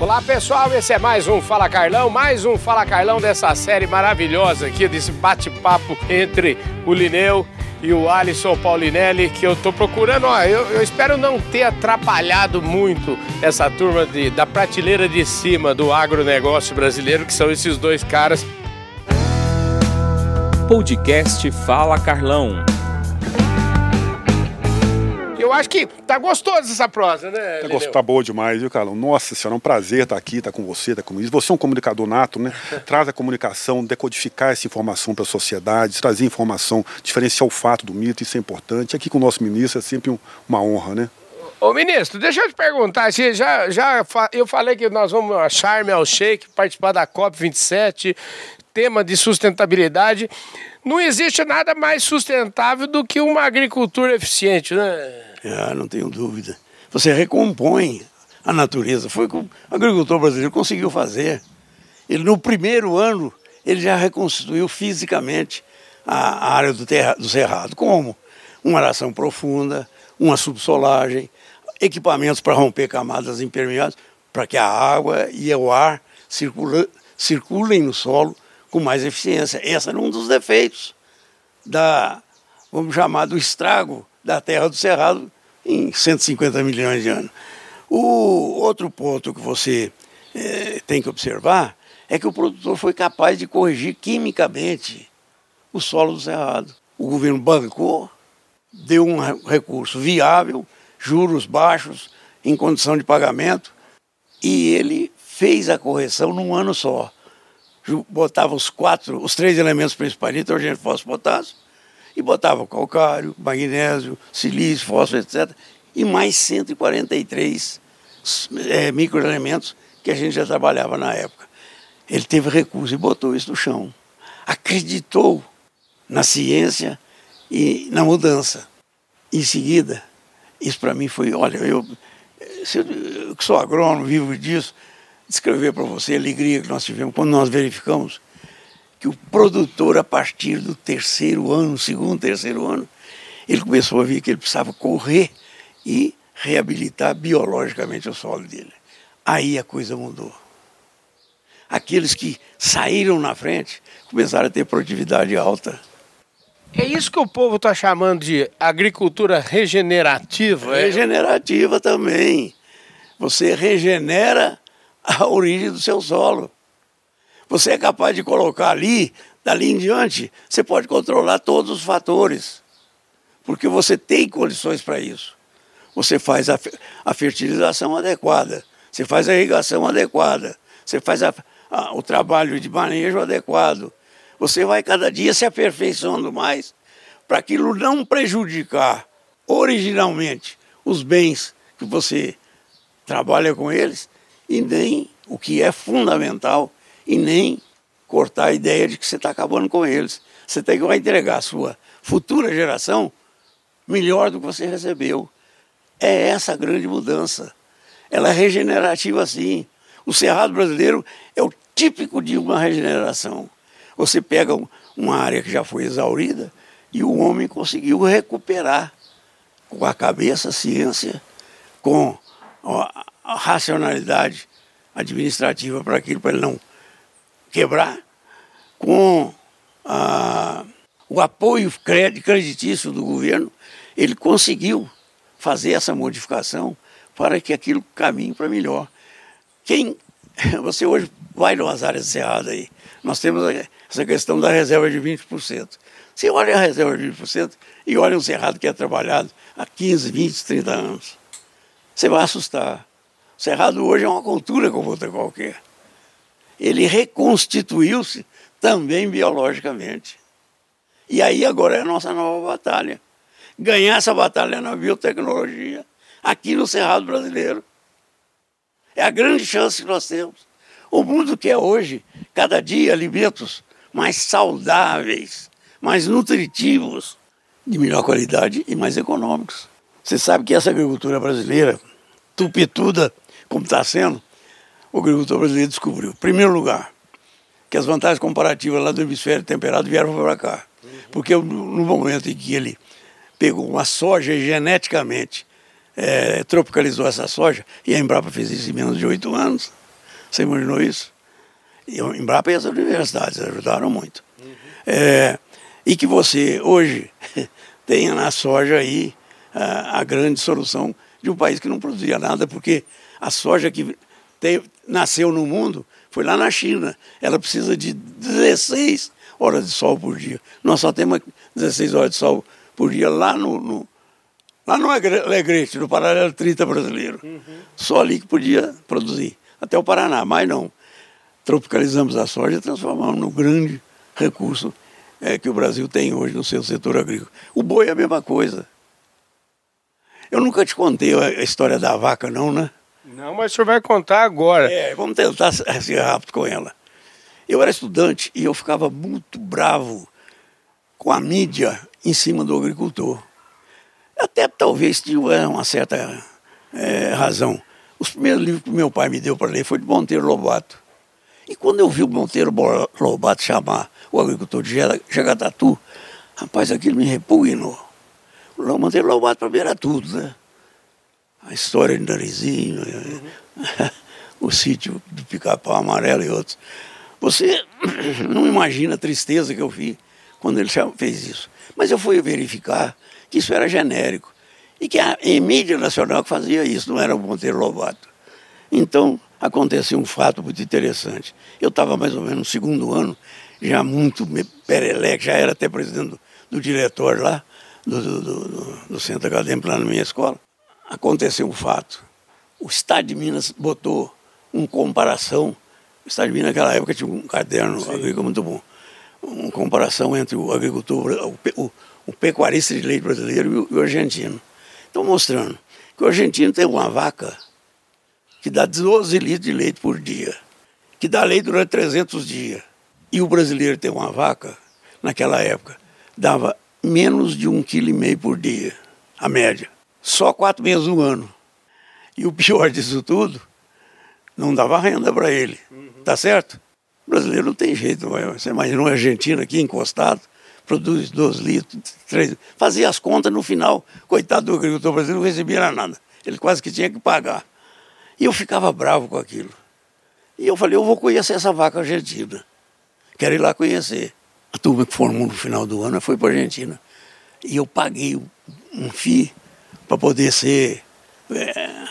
Olá pessoal, esse é mais um Fala Carlão, mais um Fala Carlão dessa série maravilhosa aqui, desse bate-papo entre o Lineu e o Alisson Paulinelli, que eu tô procurando, ó, eu, eu espero não ter atrapalhado muito essa turma de, da prateleira de cima do agronegócio brasileiro, que são esses dois caras. Podcast Fala Carlão eu acho que tá gostoso essa prosa, né? Tá, gostoso, tá boa demais, viu, Carlão? Nossa senhora, é um prazer estar aqui, estar com você, estar comigo. Você é um comunicador nato, né? Traz a comunicação, decodificar essa informação para a sociedade, trazer informação, diferenciar o fato do mito, isso é importante. Aqui com o nosso ministro é sempre um, uma honra, né? Ô ministro, deixa eu te perguntar, já, já eu falei que nós vamos a Charme ao Sheik, participar da COP27, tema de sustentabilidade. Não existe nada mais sustentável do que uma agricultura eficiente, né? Ah, não tenho dúvida. Você recompõe a natureza. Foi o que o agricultor brasileiro conseguiu fazer. Ele, no primeiro ano, ele já reconstituiu fisicamente a, área do, terra, do cerrado. Como? Uma aração profunda, uma subsolagem, equipamentos para romper camadas impermeáveis, para que a água e o ar circula, circulem no solo com mais eficiência. Esse era um dos defeitos da, vamos chamar, do estrago da terra do Cerrado em 150 milhões de anos. O outro ponto que você é, tem que observar é que o produtor foi capaz de corrigir quimicamente o solo do Cerrado. O governo bancou, deu um recurso viável, juros baixos, em condição de pagamento, e ele fez a correção num ano só. Botava os quatro, os três elementos principais, nitrogênio, fósforo, potássio, e botava calcário, magnésio, silício, fósforo, etc. E mais 143 é, microelementos que a gente já trabalhava na época. Ele teve recurso e botou isso no chão. Acreditou na ciência e na mudança. Em seguida, isso para mim foi, olha, eu, eu que sou agrônomo, vivo disso, descrever para você a alegria que nós tivemos quando nós verificamos que o produtor, a partir do terceiro ano, segundo, terceiro ano, ele começou a ver que ele precisava correr e reabilitar biologicamente o solo dele. Aí a coisa mudou. Aqueles que saíram na frente começaram a ter produtividade alta. É isso que o povo está chamando de agricultura regenerativa? É? Regenerativa é? também. Você regenera a origem do seu solo. Você é capaz de colocar ali, dali em diante, você pode controlar todos os fatores, porque você tem condições para isso. Você faz a, a, fertilização adequada, você faz a irrigação adequada, você faz a, a, o trabalho de manejo adequado. Você vai cada dia se aperfeiçoando mais para aquilo não prejudicar originalmente os bens que você trabalha com eles e nem o que é fundamental e nem cortar a ideia de que você está acabando com eles. Você tem que entregar a sua futura geração melhor do que você recebeu. É essa a grande mudança. Ela é regenerativa sim. O cerrado brasileiro é o típico de uma regeneração. Você pega uma área que já foi exaurida e o homem conseguiu recuperar com a cabeça, a ciência, com a racionalidade administrativa para aquilo, para ele não quebrar, com a, o apoio creditício do governo, ele conseguiu fazer essa modificação para que aquilo caminhe para melhor. Quem você hoje vai nas áreas cerradas aí, nós temos essa questão da reserva de 20%. Você olha a reserva de 20% e olha um cerrado que é trabalhado há 15, 20, 30 anos. Você vai assustar. O cerrado hoje é uma cultura como outra qualquer ele reconstituiu-se também biologicamente. E aí agora é a nossa nova batalha. Ganhar essa batalha na biotecnologia, aqui no Cerrado Brasileiro. É a grande chance que nós temos. O mundo quer hoje, cada dia, alimentos mais saudáveis, mais nutritivos, de melhor qualidade e mais econômicos. Você sabe que essa agricultura brasileira, tupituda como está sendo, o agricultor brasileiro descobriu. Primeiro lugar, que as vantagens comparativas lá do hemisfério temperado vieram para cá. Porque no momento em que ele pegou uma soja e geneticamente é, tropicalizou essa soja, e a Embrapa fez isso em menos de oito anos, Você imaginou isso? E a Embrapa e as universidades ajudaram muito. É, e que você hoje tenha na soja aí a, a, grande solução de um país que não produzia nada, porque a soja que nasceu no mundo foi lá na China. Ela precisa de 16 horas de sol por dia. Nós só temos 16 horas de sol por dia lá no, no lá no Alegrete, no paralelo 30 brasileiro. Uhum. Só ali que podia produzir. Até o Paraná, mas não. Tropicalizamos a soja e transformamos no grande recurso é, que o Brasil tem hoje no seu setor agrícola. O boi é a mesma coisa. Eu nunca te contei a história da vaca, não, né? Não, mas o senhor vai contar agora. É, vamos tentar ser rápido com ela. Eu era estudante e eu ficava muito bravo com a mídia em cima do agricultor. Até talvez tinha uma certa é, razão. Os primeiros livros que meu pai me deu para ler foi de Monteiro Lobato. E quando eu vi o Monteiro Lobato chamar o agricultor de Jagatatu, rapaz, aquilo me repugnou. O Monteiro Lobato para mim era tudo, né? A história de Narizinho, uhum. o sítio do Pica-Pau Amarelo e outros. Você não imagina a tristeza que eu vi quando ele fez isso. Mas eu fui verificar que isso era genérico e que a mídia nacional que fazia isso, não era o Monteiro Lobato. Então, aconteceu um fato muito interessante. Eu estava mais ou menos no segundo ano, já muito pereleque, já era até presidente do, do diretório lá, do, do, do, do centro acadêmico lá na minha escola. Aconteceu um fato. O Estado de Minas botou uma comparação. O Estado de Minas naquela época tinha um caderno Sim. agrícola muito bom. Uma comparação entre o agricultor, o, o, o pecuarista de leite brasileiro e o, o argentino. Estão mostrando que o argentino tem uma vaca que dá 12 litros de leite por dia, que dá leite durante 300 dias. E o brasileiro tem uma vaca, naquela época, dava menos de um quilo e meio por dia, a média. Só quatro meses no ano. E o pior disso tudo, não dava renda para ele. Uhum. Tá certo? O brasileiro não tem jeito. Você imagina um argentino aqui encostado, produz 12 litros, 3 Fazia as contas no final, coitado do agricultor brasileiro, não recebia nada. Ele quase que tinha que pagar. E eu ficava bravo com aquilo. E eu falei, eu vou conhecer essa vaca argentina. Quero ir lá conhecer. A turma que formou no final do ano foi para a Argentina. E eu paguei um FII para poder ser, é,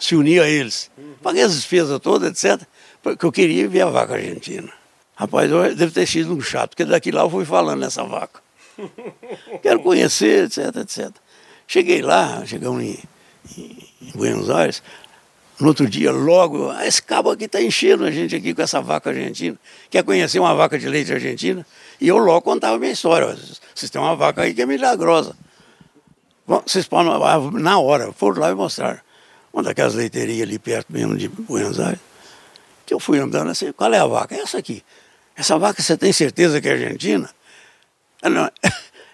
se unir a eles. Paguei as despesas todas, etc. Porque eu queria ver a vaca argentina. Rapaz, deve ter sido um chato, porque daqui lá eu fui falando nessa vaca. Quero conhecer, etc, etc. Cheguei lá, chegamos em, em Buenos Aires, no outro dia, logo, ah, esse cabo aqui está enchendo a gente aqui com essa vaca argentina. Quer conhecer uma vaca de leite argentina? E eu logo contava a minha história. Vocês têm uma vaca aí que é milagrosa. Vocês podem, ah, na hora, foram lá e mostraram. Uma daquelas leiteirinhas ali perto mesmo de Buenos Aires. Que eu fui andando assim, qual é a vaca? É essa aqui. Essa vaca você tem certeza que é argentina? Ela não,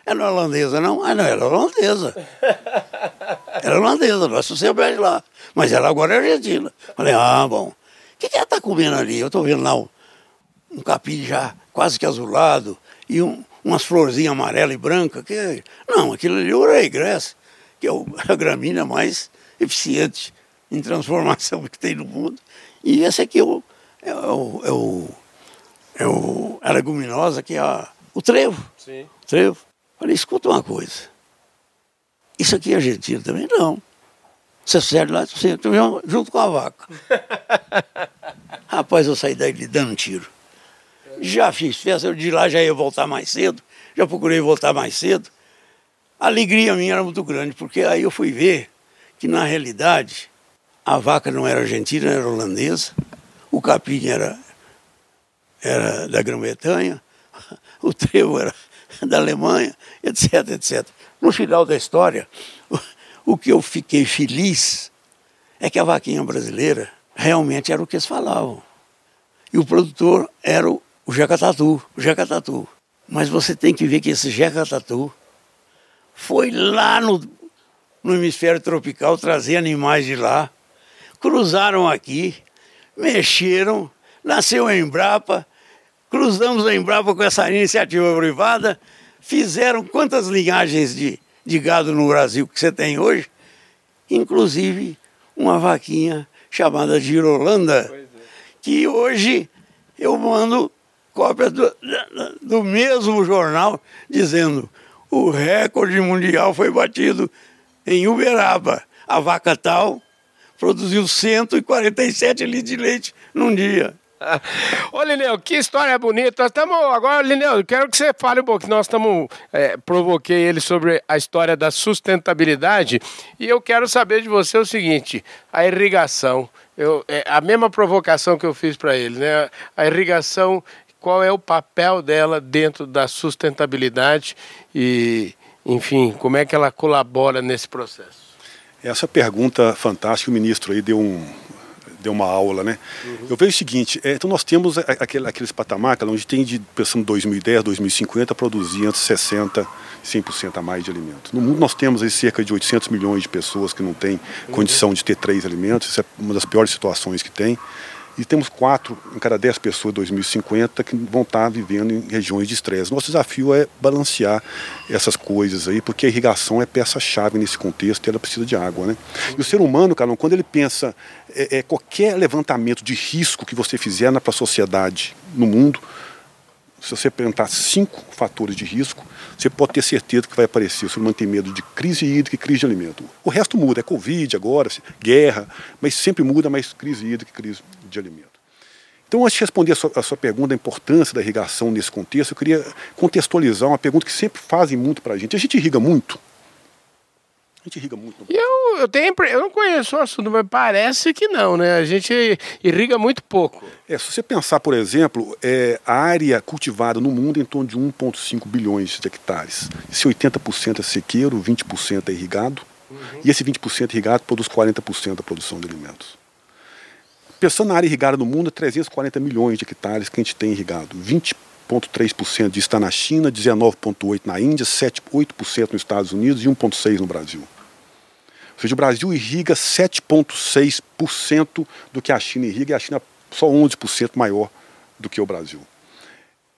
ela é holandesa, não? Ah, não, ela é holandesa. Ela é holandesa, nós somos lá. Mas ela agora é argentina. Falei, ah, bom. O que, que ela está comendo ali? Eu estou vendo lá um, um capim já quase que azulado e um, umas florzinhas amarela e branca. Que, é não, aquilo ali é o regress, que é a gramínea mais eficiente em transformação que tem no mundo. E esse aqui é o, é o, é o, é o a leguminosa, que é a, o trevo. Sim. Trevo. Falei, escuta uma coisa. Isso aqui é argentino também? Não. Você serve lá, você junto com a vaca. Rapaz, eu saí daí dando um tiro. Já fiz festa, de lá já ia voltar mais cedo, já procurei voltar mais cedo. A alegria minha era muito grande, porque aí eu fui ver que na realidade a vaca não era argentina, era holandesa, o capim era, era da Grã-Bretanha, o trevo era da Alemanha, etc, etc. No final da história, o que eu fiquei feliz é que a vaquinha brasileira realmente era o que eles falavam. E o produtor era o, o Jacatatu, o Jacatatu. Mas você tem que ver que esse Jacatatu foi lá no, no hemisfério tropical trazer animais de lá, cruzaram aqui, mexeram, nasceu a Embrapa, cruzamos a Embrapa com essa iniciativa privada, fizeram quantas linhagens de, de gado no Brasil que você tem hoje, inclusive uma vaquinha chamada Girolanda, é. que hoje eu mando cópia do, do mesmo jornal dizendo o recorde mundial foi batido em Uberaba. A vaca tal produziu 147 litros de leite num dia. Ô, Lineu, que história bonita. Estamos. Agora, Lineu, quero que você fale um pouco. Nós estamos. É, provoquei ele sobre a história da sustentabilidade. E eu quero saber de você o seguinte: a irrigação. Eu, é, a mesma provocação que eu fiz para ele, né? A irrigação, qual é o papel dela dentro da sustentabilidade e, enfim, como é que ela colabora nesse processo? Essa pergunta fantástica, o ministro aí deu um, deu uma aula, né? Uhum. Eu vejo o seguinte, é, então nós temos aquele, aqueles patamares onde tem de, pensando 2010, 2050, produzir entre 60% e 100% a mais de alimentos. No mundo nós temos aí cerca de 800 milhões de pessoas que não têm uhum. condição de ter três alimentos, isso é uma das piores situações que tem. E temos quatro em cada dez pessoas em 2050 que vão estar vivendo em regiões de estresse. Nosso desafio é balancear essas coisas aí, porque a irrigação é peça-chave nesse contexto e ela precisa de água. Né? E o ser humano, Carlão, quando ele pensa é, é, qualquer levantamento de risco que você fizer para a sociedade no mundo, se você perguntar cinco fatores de risco, você pode ter certeza que vai aparecer. O ser humano tem medo de crise hídrica e crise de alimento. O resto muda, é Covid agora, guerra, mas sempre muda mais crise hídrica e crise de alimento. Então, antes de responder a sua, a sua pergunta, a importância da irrigação nesse contexto, eu queria contextualizar uma pergunta que sempre fazem muito para a gente. A gente irriga muito? A gente irriga muito. E eu, eu, tenho, eu não conheço o assunto, mas parece que não, né? A gente irriga muito pouco. É, se você pensar, por exemplo, é, a área cultivada no mundo é em torno de 1,5 bilhões de hectares. Esse 80% é sequeiro, 20% é irrigado. Uhum. E esse 20% irrigado produz 40% da produção de alimentos. Pensando na área irrigada no mundo, é 340 milhões de hectares que a gente tem irrigado. 20,3% disso está na China, 19,8% na Índia, 7,8% nos Estados Unidos e 1,6% no Brasil seja, o Brasil irriga 7,6% do que a China irriga e a China só 11% maior do que o Brasil.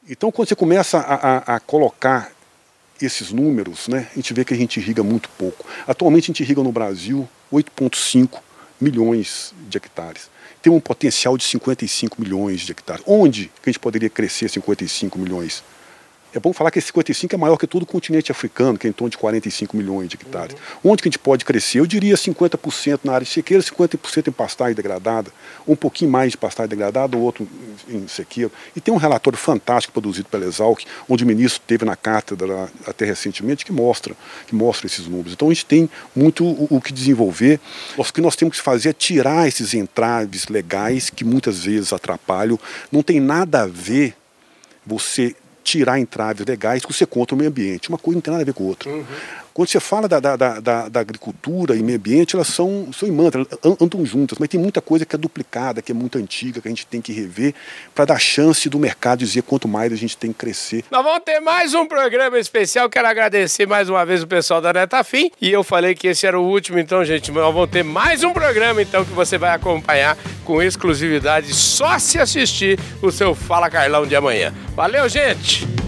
Então, quando você começa a, a, a, colocar esses números, né, a gente vê que a gente irriga muito pouco. Atualmente, a gente irriga no Brasil 8,5 milhões de hectares. Tem um potencial de 55 milhões de hectares. Onde que a gente poderia crescer 55 milhões? É bom falar que esse 55 é maior que todo o continente africano, que é em torno de 45 milhões de hectares. Uhum. Onde que a gente pode crescer? Eu diria 50% na área de sequeira, 50% em pastagem degradada, um pouquinho mais de pastagem degradada, outro em sequeira. E tem um relatório fantástico produzido pela Exalc, onde o ministro teve na cátedra até recentemente, que mostra, que mostra esses números. Então a gente tem muito o, o que desenvolver. O que nós temos que fazer é tirar esses entraves legais que muitas vezes atrapalham. Não tem nada a ver você tirar entraves legais que você contra o meio ambiente. Uma coisa não tem nada a ver com a outra. Uhum. Quando você fala da, da, da, da, agricultura e meio ambiente, elas são, são imãs, andam juntas, mas tem muita coisa que é duplicada, que é muito antiga, que a gente tem que rever para dar chance do mercado dizer quanto mais a gente tem que crescer. Nós vamos ter mais um programa especial. Quero agradecer mais uma vez o pessoal da Netafim. E eu falei que esse era o último, então, gente, nós vamos ter mais um programa então que você vai acompanhar com exclusividade só se assistir o seu Fala Carlão de amanhã. Valeu, gente!